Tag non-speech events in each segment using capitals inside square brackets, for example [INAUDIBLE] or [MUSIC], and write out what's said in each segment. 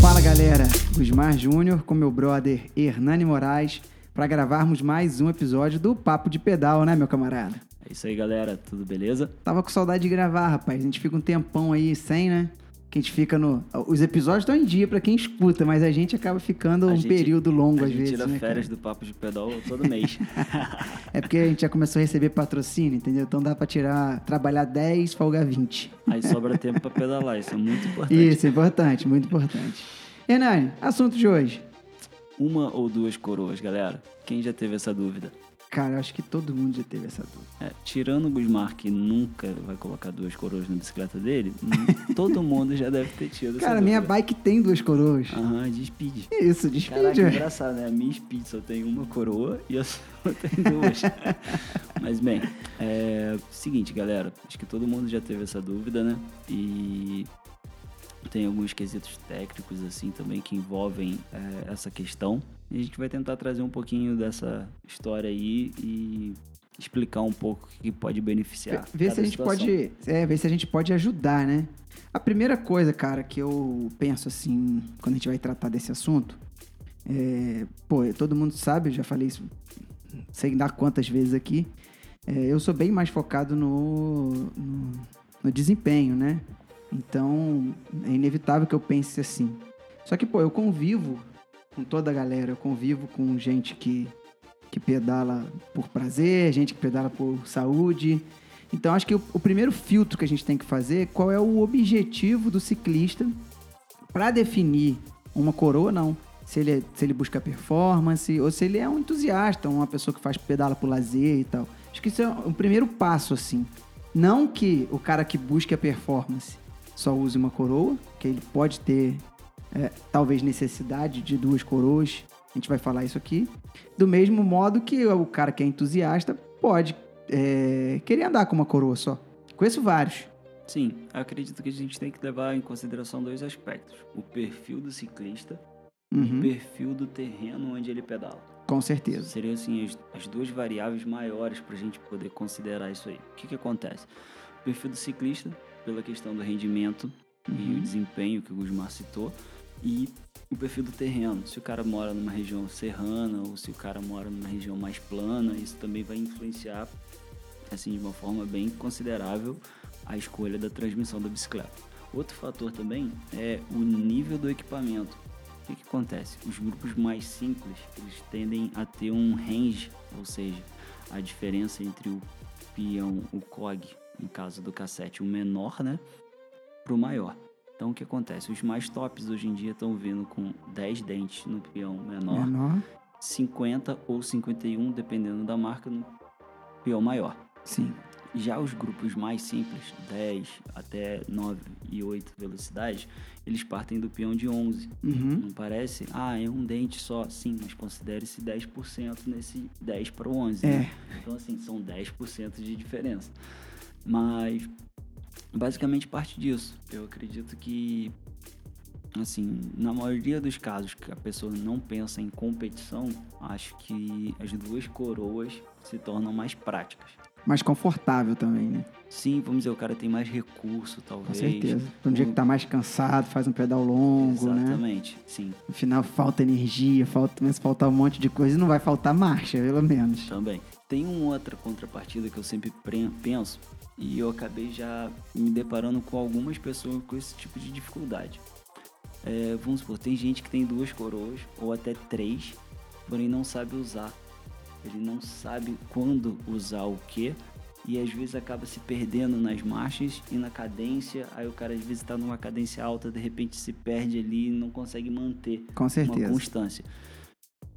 Fala galera, Gusmar Júnior com meu brother Hernani Moraes para gravarmos mais um episódio do Papo de Pedal, né, meu camarada? É isso aí, galera. Tudo beleza? Tava com saudade de gravar, rapaz. A gente fica um tempão aí sem, né? Que a gente fica no. Os episódios estão em dia pra quem escuta, mas a gente acaba ficando A um gente- período longo a às gente vezes. tira né, férias cara? do Papo de Pedal todo mês. [LAUGHS] É porque a gente já começou a receber patrocínio, entendeu? Então dá pra tirar, trabalhar 10, folgar 20. aí sobra tempo pra pedalar. Isso é muito importante. Isso, é importante, muito importante. Hernani, assunto de hoje. Uma ou duas coroas, galera. Quem já teve essa dúvida? Cara, eu acho que todo mundo já teve essa dúvida. É, tirando o Gusmar, que nunca vai colocar duas coroas na bicicleta dele, [LAUGHS] todo mundo já deve ter tido essa Cara, minha bike tem duas coroas. Aham, de speed. Isso, de speed, Caraca, velho. engraçado, né? A minha speed só tem uma coroa e a sua tem duas. [LAUGHS] Mas bem, é seguinte, galera. Acho que todo mundo já teve essa dúvida, né? E tem alguns quesitos técnicos assim também que envolvem é, essa questão. E a gente vai tentar trazer um pouquinho dessa história aí e explicar um pouco o que pode beneficiar. Ver se a gente situação. pode. É, ver se a gente pode ajudar, né? A primeira coisa, cara, que eu penso assim, quando a gente vai tratar desse assunto, é. Pô, todo mundo sabe, eu já falei isso, sei dar quantas vezes aqui. é, eu sou bem mais focado no, no, no desempenho, né? Então, é inevitável que eu pense assim. Só que, pô, eu convivo com toda a galera, eu convivo com gente que, que pedala por prazer, gente que pedala por saúde. Então, acho que o, o primeiro filtro que a gente tem que fazer é qual é o objetivo do ciclista para definir uma coroa, não. Se ele, é- se ele busca performance ou se ele é um entusiasta, uma pessoa que faz pedala por lazer e tal. Acho que isso é o primeiro passo, assim. Não que o cara que busca performance só use uma coroa, que ele pode ter é, talvez necessidade de duas coroas. A gente vai falar isso aqui. Do mesmo modo que o cara que é entusiasta pode é, querer andar com uma coroa só. Conheço vários. Sim, acredito que a gente tem que levar em consideração dois aspectos: o perfil do ciclista e o Uhum, perfil do terreno onde ele pedala. com certeza. Seriam assim as, as duas variáveis maiores para a gente poder considerar isso aí. O que, que acontece? O perfil do ciclista, pela questão do rendimento e Uhum. o desempenho que o Gusmar citou, e o perfil do terreno. Se o cara mora numa região serrana ou se o cara mora numa região mais plana, isso também vai influenciar assim de uma forma bem considerável a escolha da transmissão da bicicleta. Outro fator também é o nível do equipamento. O que, que acontece? Os grupos mais simples eles tendem a ter um range, ou seja, a diferença entre o peão, o cog, no caso do cassete, o menor, né, para o maior. Então o que acontece? Os mais tops hoje em dia estão vindo com 10 dentes no peão menor, Menor. 50 ou 51, dependendo da marca, no peão maior. Sim. Já os grupos mais simples, 10 até 9 e 8 velocidades, eles partem do peão de 11. Uhum. Não parece? Ah, é um dente só. Sim, mas considere-se 10% nesse 10 para o 11. É. né? Então, assim, são 10% de diferença. Mas, basicamente, parte disso. Eu acredito que, assim, na maioria dos casos que a pessoa não pensa em competição, acho que as duas coroas se tornam mais práticas. Mais confortável também, né? Sim, vamos dizer, o cara tem mais recurso, Com talvez. certeza. Pra um dia que tá mais cansado, faz um pedal longo, né? Exatamente, sim, No final falta energia, falta, começa a faltar um monte de coisa e não vai faltar marcha, pelo menos. também. Tem uma outra contrapartida que eu sempre pre- penso e eu acabei já me deparando com algumas pessoas com esse tipo de dificuldade. É, vamos supor, tem gente que tem duas coroas ou até três, porém não sabe usar. Ele não sabe quando usar o que e às vezes acaba se perdendo nas marchas e na cadência. Aí o cara às vezes está numa cadência alta, de repente se perde ali e não consegue manter Com uma certeza. constância.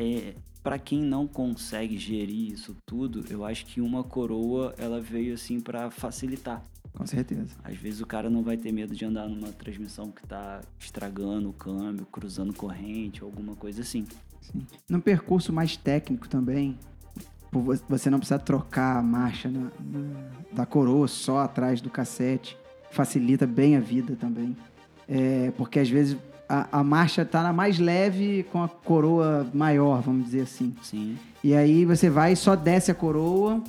É, para quem não consegue gerir isso tudo, eu acho que uma coroa ela veio assim para facilitar. Com certeza. Às vezes o cara não vai ter medo de andar numa transmissão que tá estragando o câmbio, cruzando corrente, alguma coisa assim. Sim. No percurso mais técnico também, você não precisa trocar a marcha na- na- da coroa só atrás do cassete. Facilita bem a vida também. É, porque às vezes a, a marcha tá na mais leve com a coroa maior, vamos dizer assim. Sim. E aí você vai e só desce a coroa,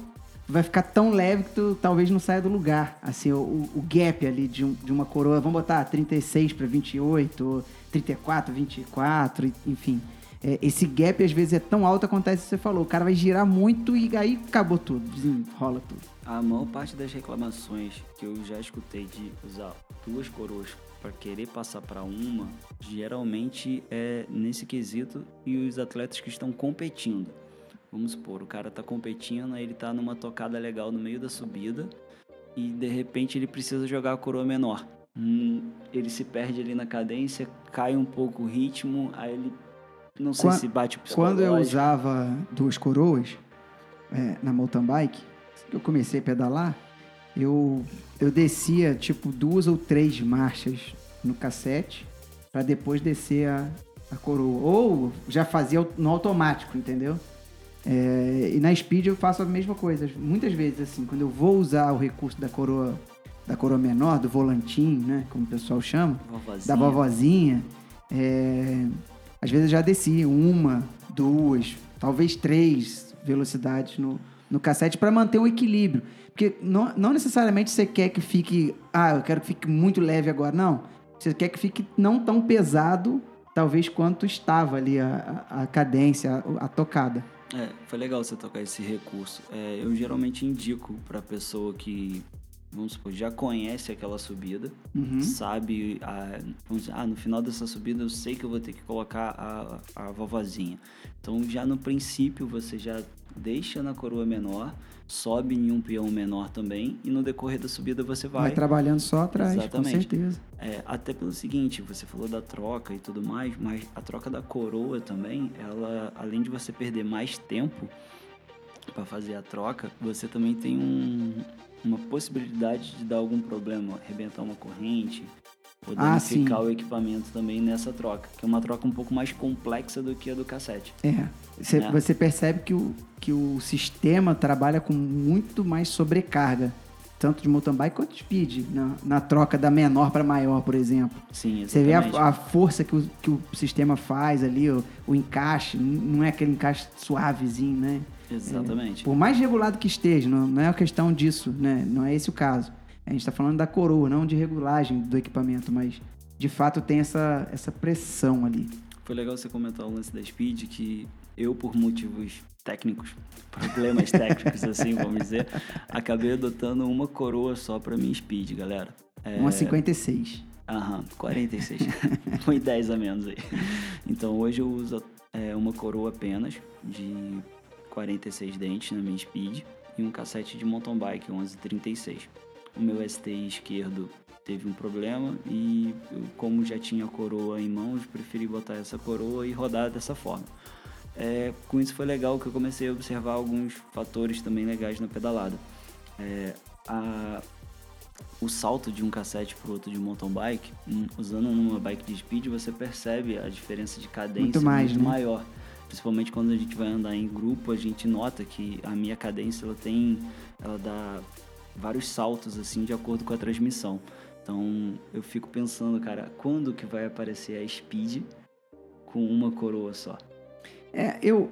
vai ficar tão leve que tu talvez não saia do lugar. Assim, o, o gap ali de, um, de uma coroa, vamos botar 36 para 28, ou 34, 24, enfim. É, esse gap às vezes é tão alto, acontece o que você falou. O cara vai girar muito e aí acabou tudo, desenrola tudo. A maior parte das reclamações que eu já escutei de usar duas coroas para querer passar para uma, geralmente é nesse quesito e os atletas que estão competindo. Vamos supor, o cara está competindo, ele está numa tocada legal no meio da subida e de repente ele precisa jogar a coroa menor. Hum, ele se perde ali na cadência, cai um pouco o ritmo, aí ele não sei Qua- se bate o Quando eu usava duas coroas é, na mountain bike, que eu comecei a pedalar, eu, eu descia tipo duas ou três marchas no cassete para depois descer a, a coroa. Ou já fazia no automático, entendeu? É, e na speed eu faço a mesma coisa. Muitas vezes, assim, quando eu vou usar o recurso da coroa, da coroa menor, do volantim, né? Como o pessoal chama, Vovozinha. da vovozinha, é, às vezes eu já desci uma, duas, talvez três velocidades no, no cassete para manter o equilíbrio. Porque não, não necessariamente você quer que fique, ah, eu quero que fique muito leve agora. Não. Você quer que fique não tão pesado, talvez quanto estava ali a, a, a cadência, a, a tocada. É, foi legal você tocar esse recurso. É, eu geralmente indico para pessoa que, vamos supor, já conhece aquela subida, Uhum. sabe, a, vamos dizer, ah, no final dessa subida eu sei que eu vou ter que colocar a, a vovozinha. Então já no princípio você já deixa na coroa menor, sobe em um peão menor também e no decorrer da subida você Vai, vai. trabalhando só atrás, Exatamente. com certeza. É, até pelo seguinte, você falou da troca e tudo mais, mas a troca da coroa também, ela, além de você perder mais tempo para fazer a troca, você também tem um, uma possibilidade de dar algum problema, arrebentar uma corrente ou Ah, danificar o equipamento também nessa troca, que é uma troca um pouco mais complexa do que a do cassete. É. Você, É. você percebe que o, que o sistema trabalha com muito mais sobrecarga, tanto de mountain bike quanto de speed, na, na troca da menor para maior, por exemplo. Sim, Você vê a, exatamente. a força que o, que o sistema faz ali, o, o encaixe, não é aquele encaixe suavezinho, né? Exatamente. Por mais regulado que esteja, não, não é a questão disso, né? Não é esse o caso. A gente está falando da coroa, não de regulagem do equipamento, mas de fato tem essa, essa pressão ali. Foi legal você comentar o lance da Speed, que eu, por motivos técnicos, problemas [LAUGHS] técnicos, assim, vamos dizer, acabei adotando uma coroa só pra minha Speed, galera. É, Uma 56. Aham, 46. [LAUGHS] Foi 10 a menos aí. Então hoje eu uso é, uma coroa apenas de 46 dentes na minha Speed e um cassete de mountain bike 1136. O meu ST esquerdo teve um problema e eu, como já tinha a coroa em mãos, preferi botar essa coroa e rodar dessa forma. É, com isso foi legal que eu comecei a observar alguns fatores também legais na pedalada. É, a, o salto de um cassete para outro de mountain bike, hum, usando numa bike de speed, você percebe a diferença de cadência Muito mais, né? maior. Principalmente quando a gente vai andar em grupo, a gente nota que a minha cadência ela tem, ela dá vários saltos assim de acordo com a transmissão. Então eu fico pensando, cara, quando que vai aparecer a speed com uma coroa só? É, eu,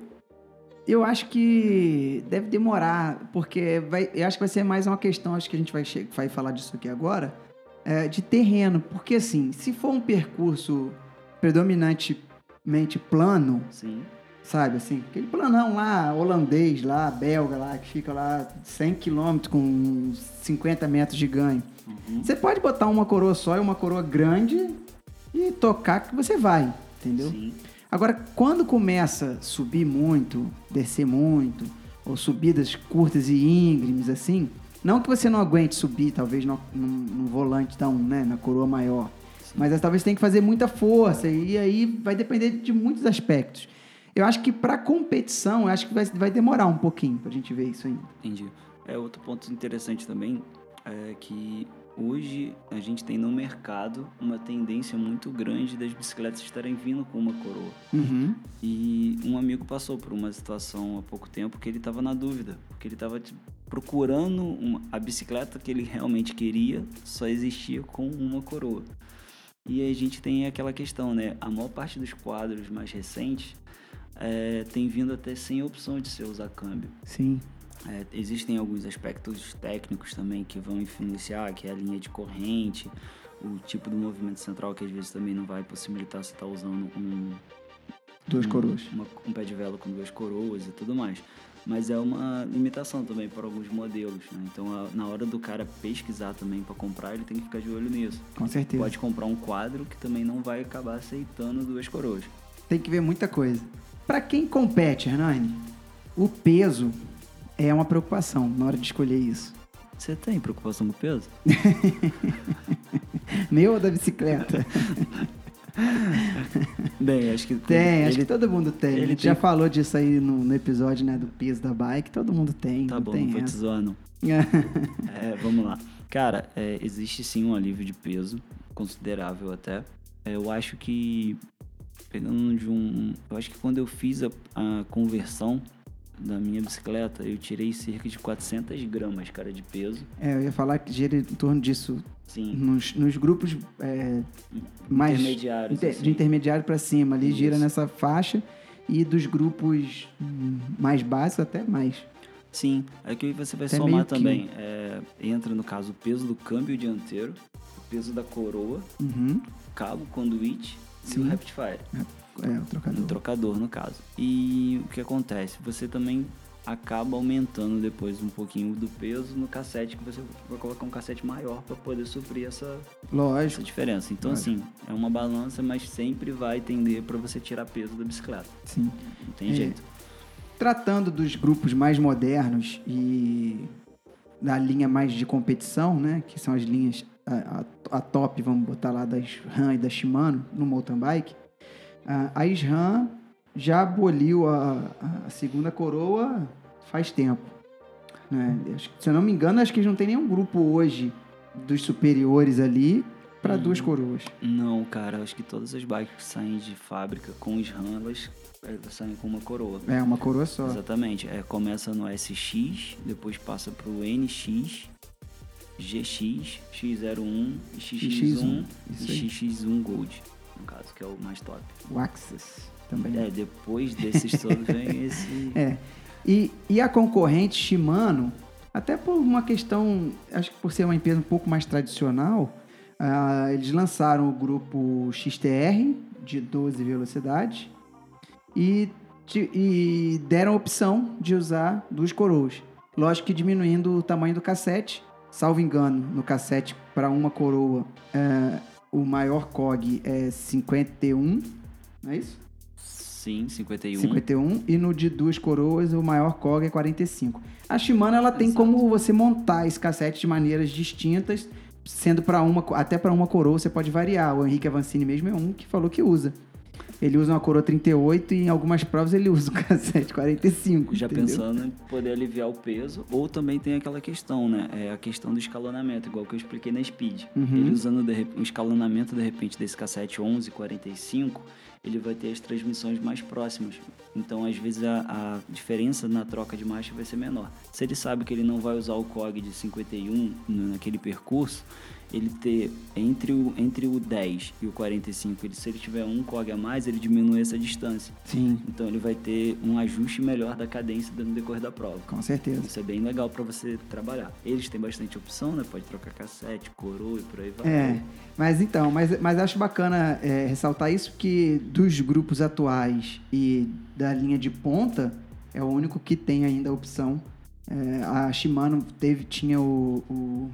eu acho que deve demorar, porque vai, eu acho que vai ser mais uma questão, acho que a gente vai, vai falar disso aqui agora, é, de terreno. Porque assim, se for um percurso predominantemente plano, Sim. Sabe assim, aquele planão lá, holandês lá, belga lá, que fica lá 100 km com 50 metros de ganho. Uhum. Você pode botar uma coroa só e uma coroa grande e tocar que você vai, entendeu? Sim. Agora, quando começa a subir muito, descer muito, ou subidas curtas e íngremes assim, não que você não aguente subir, talvez no, no, no volante da um, né, na coroa maior, mas é, talvez tenha que fazer muita força e aí vai depender de muitos aspectos. Eu acho que para competição, eu acho que vai, vai demorar um pouquinho pra gente ver isso ainda. Entendi. É outro ponto interessante também é que hoje a gente tem no mercado uma tendência muito grande das bicicletas estarem vindo com uma coroa. Uhum. E um amigo passou por uma situação há pouco tempo que ele estava na dúvida, porque ele estava procurando uma- a bicicleta que ele realmente queria, só existia com uma coroa. E a gente tem aquela questão, né? A maior parte dos quadros mais recentes é, tem vindo até sem opção de você usar câmbio. Sim. É, existem alguns aspectos técnicos também que vão influenciar, que é a linha de corrente, o tipo do movimento central, que às vezes também não vai possibilitar você estar tá usando um... Duas um, coroas. Uma, um pé de vela com duas coroas e tudo mais. Mas é uma limitação também para alguns modelos, né? Então, a, na hora do cara pesquisar também para comprar, ele tem que ficar de olho nisso. Com certeza. Pode comprar um quadro que também não vai acabar aceitando duas coroas. Tem que ver muita coisa. Para quem compete, Hernani, o peso é uma preocupação na hora de escolher isso. Você tem preocupação com o peso? [LAUGHS] Meu ou da bicicleta? [LAUGHS] Bem, acho que. Tem, acho que todo mundo tem. Ele gente tem... já falou disso aí no, no, episódio né, do peso da bike, todo mundo tem. Tá não bom, tem não vou te zoar, não. é, vamos lá. Cara, é, existe sim um alívio de peso, considerável até. É, eu acho que. Pegando de um. Eu acho que quando eu fiz a, a conversão da minha bicicleta, eu tirei cerca de 400 gramas, cara, de peso. É, eu ia falar que gira em torno disso Sim. Nos, nos grupos é, mais intermediários, inter, assim. de intermediário para cima, ali Isso. gira nessa faixa e dos grupos mais básicos até mais. Sim, aqui você vai Até somar também. É, entra no caso o peso do câmbio dianteiro, o peso da coroa, Uhum. cabo, conduíte Sim. o Rapidfire. É, o trocador. Um trocador, no caso. E o que acontece? Você também acaba aumentando depois um pouquinho do peso no cassete, que você vai colocar um cassete maior para poder suprir essa, essa Lógico. diferença. Então, Lógico. assim, é uma balança, mas sempre vai tender para você tirar peso da bicicleta. Sim. Não tem É. jeito. Tratando dos grupos mais modernos e da linha mais de competição, né? Que são as linhas, a, a- a top, vamos botar lá, da SRAM e da Shimano, no mountain bike. A, SRAM já aboliu a, a segunda coroa faz tempo. Né? Se eu não me engano, acho que não tem nenhum grupo hoje dos superiores ali para Hum. duas coroas. Não, cara, acho que todas as bikes que saem de fábrica com os RAM, elas, elas saem com uma coroa. É, uma coroa só. Exatamente. É, começa no SX, depois passa pro NX, GX, X01, e XX1 Isso e aí. XX1 Gold, no caso, que é o mais top. O Axis também. É, depois desses [LAUGHS] todos vem esse. É. E, e a concorrente Shimano, até por uma questão, acho que por ser uma empresa um pouco mais tradicional, ah, eles lançaram o grupo XTR de 12 velocidades e, e deram a opção de usar duas coroas. Lógico que diminuindo o tamanho do cassete. Salvo engano, no cassete para uma coroa, eh, o maior COG é 51, não é isso? Sim, 51. 51 e no de duas coroas o maior COG é 45. A Shimano ela tem Exato. como você montar esse cassete de maneiras distintas, sendo para uma até para uma coroa você pode variar. O Henrique Avancini mesmo é um que falou que usa. Ele usa uma coroa 38 e em algumas provas ele usa o cassete 45. Já entendeu? pensando em poder aliviar o peso, ou também tem aquela questão, né? É a questão do escalonamento, igual que eu expliquei na Speed. Uhum. Ele usando de o escalonamento, de repente, desse cassete 1145, ele vai ter as transmissões mais próximas. Então, às vezes, a, a diferença na troca de marcha vai ser menor. Se ele sabe que ele não vai usar o COG de 51 no- naquele percurso, ele ter entre o, entre o 10 e o 45, ele, se ele tiver um COG a mais, ele diminui essa distância. Sim, Então ele vai ter um ajuste melhor da cadência no decorrer da prova. com certeza. Isso é bem legal para você trabalhar. Eles têm bastante opção, né? Pode trocar cassete, coroa e por aí vai. É, mas então, mas, mas acho bacana é, ressaltar isso que dos grupos atuais e da linha de ponta é o único que tem ainda a opção. É, a Shimano teve, tinha o, o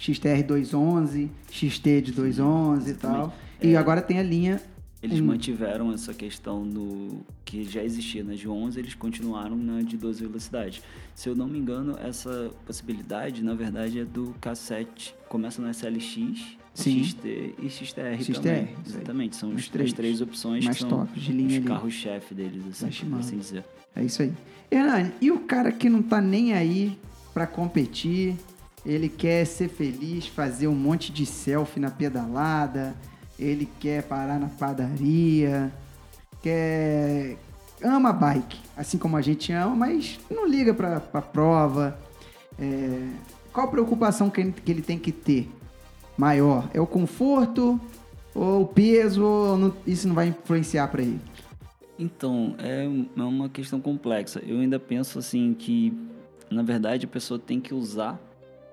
XTR 211, XT de 211 e tal. exatamente. E É. agora tem a linha. Eles Hum. mantiveram essa questão do que já existia na de 11, eles continuaram na de 12 velocidades. Se eu não me engano, essa possibilidade, na verdade, é do cassete. Começa no SLX, Sim. XT e XTR, XTR, também. Exatamente, são Os os, três as três opções mais que são top de linha os carros-chefe deles, assim, por assim dizer. É isso aí. Hernani, e o cara que não tá nem aí pra competir, ele quer ser feliz, fazer um monte de selfie na pedalada, ele quer parar na padaria, quer. ama bike, assim como a gente ama, mas não liga pra, pra prova. É, Qual a preocupação que ele, que ele tem que ter? Maior? É o conforto Ou o peso, ou não- isso não vai influenciar pra ele? Então, é, é uma questão complexa. Eu ainda penso assim que, na verdade, a pessoa tem que usar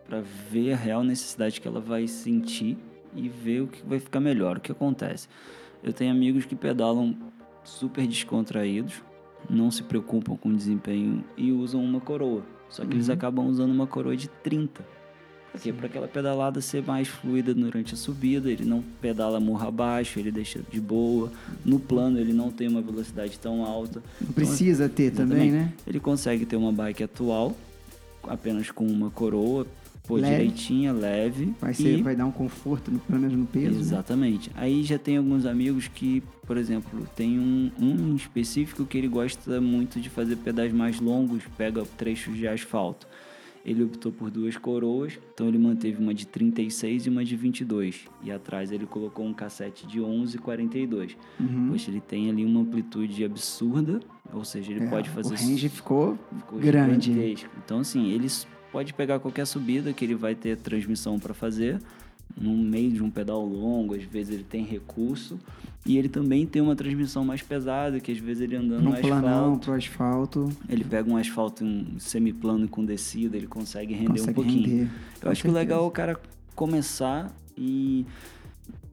para ver a real necessidade que ela vai sentir e ver o que vai ficar melhor. O que acontece? Eu tenho amigos que pedalam super descontraídos, não se preocupam com o desempenho e usam uma coroa. Só que eles Uhum. acabam usando uma coroa de 30. Pra quê? Para aquela pedalada ser mais fluida durante a subida, ele não pedala morro abaixo, ele deixa de boa. No plano ele não tem uma velocidade tão alta. Não precisa ter também, né? Ele consegue ter uma bike atual, apenas com uma coroa, pô, Leve. direitinha, leve. Vai, ser, e- vai dar um conforto, no- pelo menos no peso. né? Exatamente. Aí já tem alguns amigos que, por exemplo, tem um, um em específico que ele gosta muito de fazer pedais mais longos, pega trechos de asfalto. Ele optou por duas coroas, então ele manteve uma de 36 e uma de 22. E atrás ele colocou um cassete de 11,42. Uhum. Pois ele tem ali uma amplitude absurda, ou seja, ele É, pode fazer O range ficou ficou grande. gigantesco. Então, assim, eles pode pegar qualquer subida que ele vai ter transmissão para fazer, no meio de um pedal longo, às vezes ele tem recurso, e ele também tem uma transmissão mais pesada, que às vezes ele andando Num no planão, asfalto, asfalto. ele pega um asfalto um semiplano com descida, ele consegue render consegue um pouquinho. render. Eu acho que o legal é o cara começar e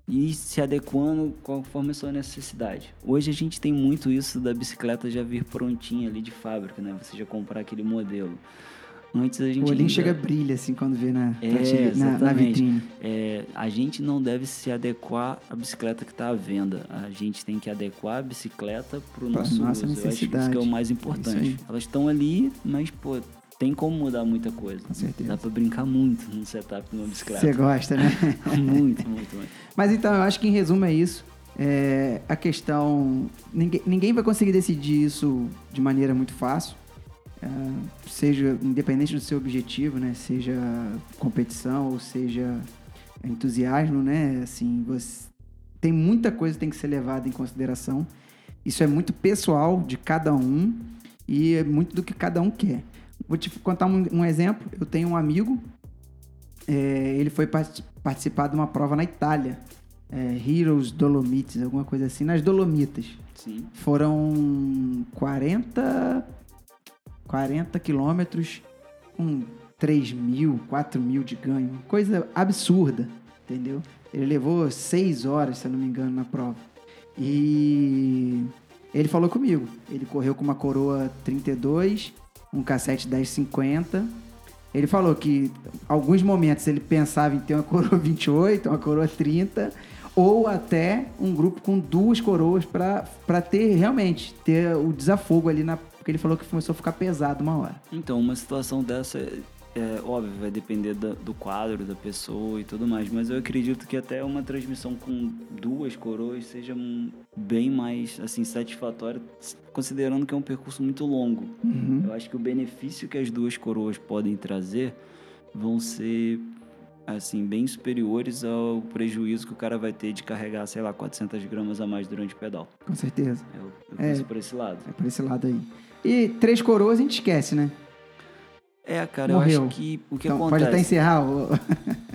ir se adequando conforme a sua necessidade. Hoje a gente tem muito isso da bicicleta já vir prontinha ali de fábrica, né? Você já comprar aquele modelo. Antes a gente O olhinho ainda- chega brilha assim quando vê na, É, prateleira- na, na vitrine. É, a gente não deve se adequar à bicicleta que está à venda. A gente tem que adequar a bicicleta para o nosso nossa uso. Eu acho que isso que é necessidade. o mais É importante. Elas estão ali, mas pô, tem como mudar muita coisa. Com certeza. Dá para brincar muito no setup de uma bicicleta. Você gosta, né? [LAUGHS] muito, muito, muito. Mas então, eu acho que em resumo é isso. É, a questão. Ninguém, ninguém vai conseguir decidir isso de maneira muito fácil. É, seja independente do seu objetivo, né? Seja competição ou seja entusiasmo, né? Assim, você tem muita coisa que tem que ser levada em consideração. Isso é muito pessoal de cada um e é muito do que cada um quer. Vou te contar um, um exemplo. Eu tenho um amigo, é, ele foi part- participar de uma prova na Itália. É, Heroes Dolomites, alguma coisa assim, nas Dolomitas. Sim. Foram 40, 40 quilômetros com 3 mil, 4 mil de ganho. Coisa absurda, entendeu? Ele levou 6 horas, se eu não me engano, na prova. E ele falou comigo. Ele correu com uma coroa 32, um cassete 1050. Ele falou que alguns momentos ele pensava em ter uma coroa 28, uma coroa 30, ou até um grupo com duas coroas para ter realmente ter o desafogo ali na porque ele falou que começou a ficar pesado uma hora. Então, uma situação dessa, é, é, óbvio, vai depender da- do quadro, da pessoa e tudo mais, mas eu acredito que até uma transmissão com duas coroas seja bem mais, assim, satisfatória, considerando que é um percurso muito longo. Uhum. Eu acho que o benefício que as duas coroas podem trazer vão ser, assim, bem superiores ao prejuízo que o cara vai ter de carregar, sei lá, 400 gramas a mais durante o pedal. Com certeza. Eu, eu É. penso por esse lado. É por esse lado aí. E três coroas a gente esquece, né? É, cara, Morreu. eu acho que o que então, acontece... pode até encerrar. o-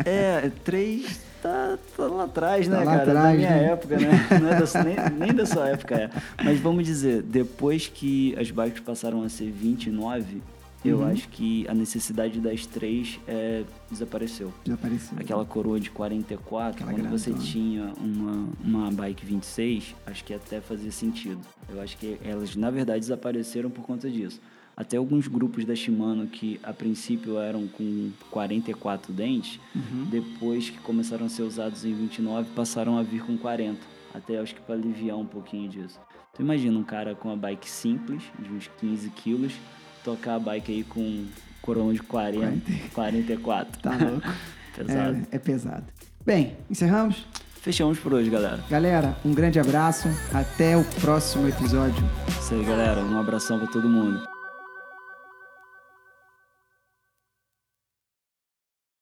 É, três tá, tá lá atrás, né, Tá lá cara? da atrás, minha né? época, né? É da, nem, nem da sua época, é. Mas vamos dizer, depois que as bikes passaram a ser 29, eu Uhum. acho que a necessidade das três é, desapareceu. Desapareceu. Aquela coroa de 44, Aquela quando você tinha uma, uma bike 26, acho que até fazia sentido. Eu acho que elas, na verdade, desapareceram por conta disso. Até alguns grupos da Shimano que a princípio eram com 44 dentes, Uhum. depois que começaram a ser usados em 29, passaram a vir com 40. Até acho que para aliviar um pouquinho disso. Então imagina um cara com uma bike simples, de uns 15 quilos, tocar a bike aí com coroa de 40, 44. Tá louco. [LAUGHS] Pesado. É, é pesado. Bem, encerramos? Fechamos por hoje, galera. Galera, um grande abraço. Até o próximo episódio. Isso aí, galera. Um abração pra todo mundo.